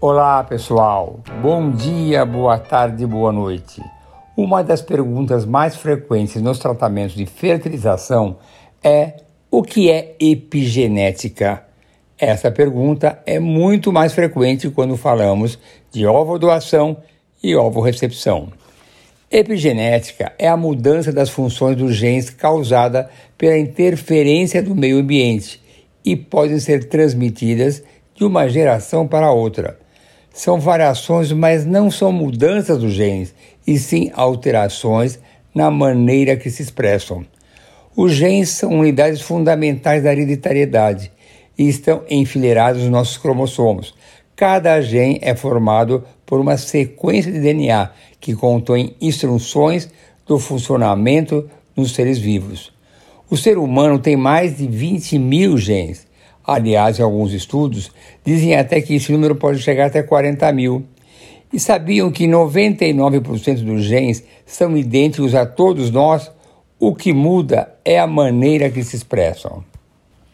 Olá, pessoal. Bom dia, boa tarde, boa noite. Uma das perguntas mais frequentes nos tratamentos de fertilização é o que é epigenética? Essa pergunta é muito mais frequente quando falamos de ovo-doação e ovo-recepção. Epigenética é a mudança das funções dos genes causada pela interferência do meio ambiente e podem ser transmitidas de uma geração para outra. São variações, mas não são mudanças dos genes, e sim alterações na maneira que se expressam. Os genes são unidades fundamentais da hereditariedade e estão enfileirados nos nossos cromossomos. Cada gene é formado por uma sequência de DNA que contém instruções do funcionamento dos seres vivos. O ser humano tem mais de 20 mil genes. Aliás, alguns estudos, dizem até que esse número pode chegar até 40 mil. E sabiam que 99% dos genes são idênticos a todos nós? O que muda é a maneira que se expressam.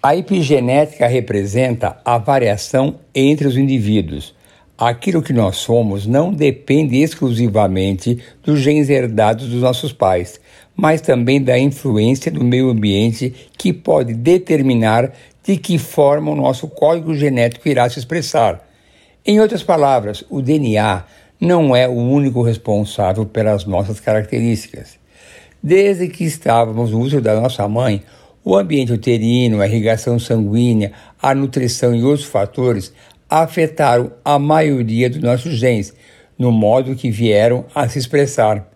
A epigenética representa a variação entre os indivíduos. Aquilo que nós somos não depende exclusivamente dos genes herdados dos nossos pais, mas também da influência do meio ambiente que pode determinar de que forma o nosso código genético irá se expressar. Em outras palavras, o DNA não é o único responsável pelas nossas características. Desde que estávamos no útero da nossa mãe, o ambiente uterino, a irrigação sanguínea, a nutrição e outros fatores afetaram a maioria dos nossos genes, no modo que vieram a se expressar.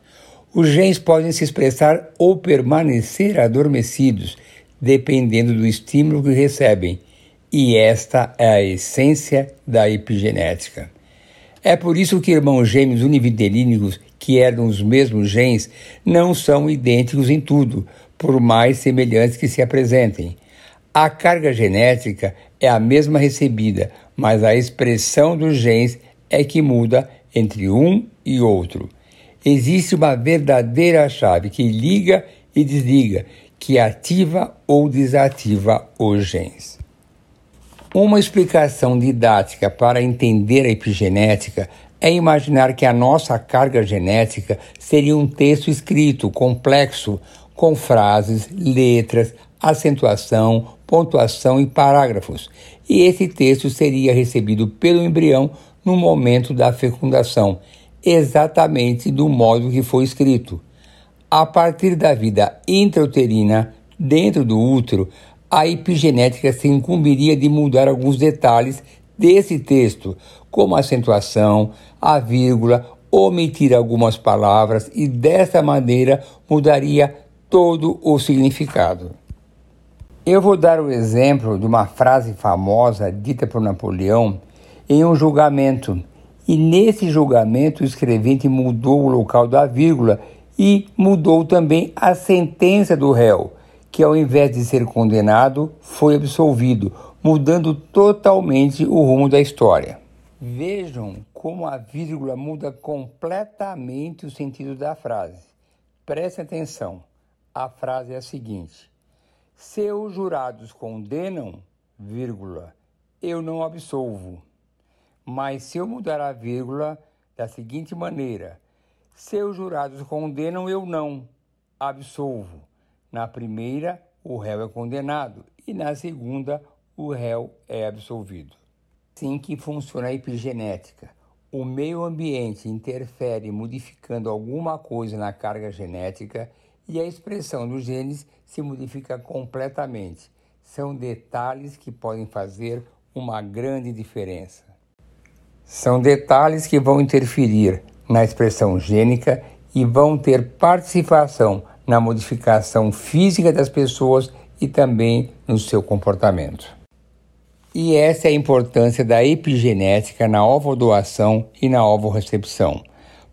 Os genes podem se expressar ou permanecer adormecidos, dependendo do estímulo que recebem, e esta é a essência da epigenética. É por isso que irmãos gêmeos univitelínicos que herdam os mesmos genes não são idênticos em tudo, por mais semelhantes que se apresentem. A carga genética é a mesma recebida, mas a expressão dos genes é que muda entre um e outro. Existe uma verdadeira chave que liga e desliga, que ativa ou desativa os genes. Uma explicação didática para entender a epigenética é imaginar que a nossa carga genética seria um texto escrito complexo com frases, letras, acentuação, pontuação e parágrafos, e esse texto seria recebido pelo embrião no momento da fecundação, exatamente do modo que foi escrito. A partir da vida intrauterina, dentro do útero, a epigenética se incumbiria de mudar alguns detalhes desse texto, como a acentuação, a vírgula, omitir algumas palavras e dessa maneira mudaria todo o significado. Eu vou dar o exemplo de uma frase famosa dita por Napoleão em um julgamento. E nesse julgamento o escrevente mudou o local da vírgula e mudou também a sentença do réu, que ao invés de ser condenado, foi absolvido, mudando totalmente o rumo da história. Vejam como a vírgula muda completamente o sentido da frase. Preste atenção. A frase é a seguinte: Se os jurados condenam, vírgula, eu não absolvo. Mas se eu mudar a vírgula da seguinte maneira: Se os jurados condenam, eu não absolvo. Na primeira, o réu é condenado e na segunda, o réu é absolvido. Assim que funciona a epigenética. O meio ambiente interfere modificando alguma coisa na carga genética e a expressão dos genes se modifica completamente. São detalhes que podem fazer uma grande diferença. São detalhes que vão interferir na expressão gênica e vão ter participação na modificação física das pessoas e também no seu comportamento. E essa é a importância da epigenética na ovodoação e na ovorecepção.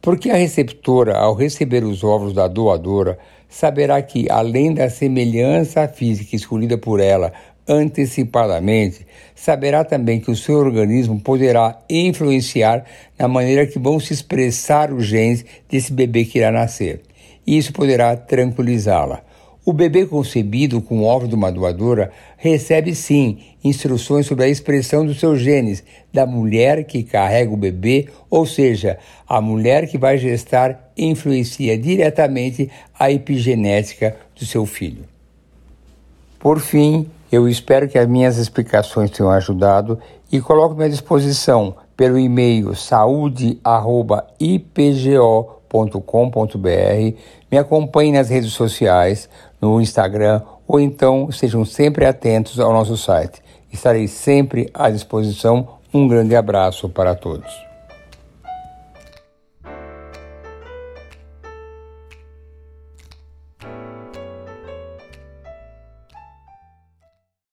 Porque a receptora, ao receber os ovos da doadora, saberá que, além da semelhança física escolhida por ela antecipadamente, saberá também que o seu organismo poderá influenciar na maneira que vão se expressar os genes desse bebê que irá nascer. E isso poderá tranquilizá-la. O bebê concebido com óvulo de uma doadora recebe sim instruções sobre a expressão dos seus genes da mulher que carrega o bebê, ou seja, a mulher que vai gestar influencia diretamente a epigenética do seu filho. Por fim, eu espero que as minhas explicações tenham ajudado e coloco-me à disposição pelo e-mail saúde.ipgo.com.br. Me acompanhe nas redes sociais, no Instagram ou então estejam sempre atentos ao nosso site. Estarei sempre à disposição. Um grande abraço para todos.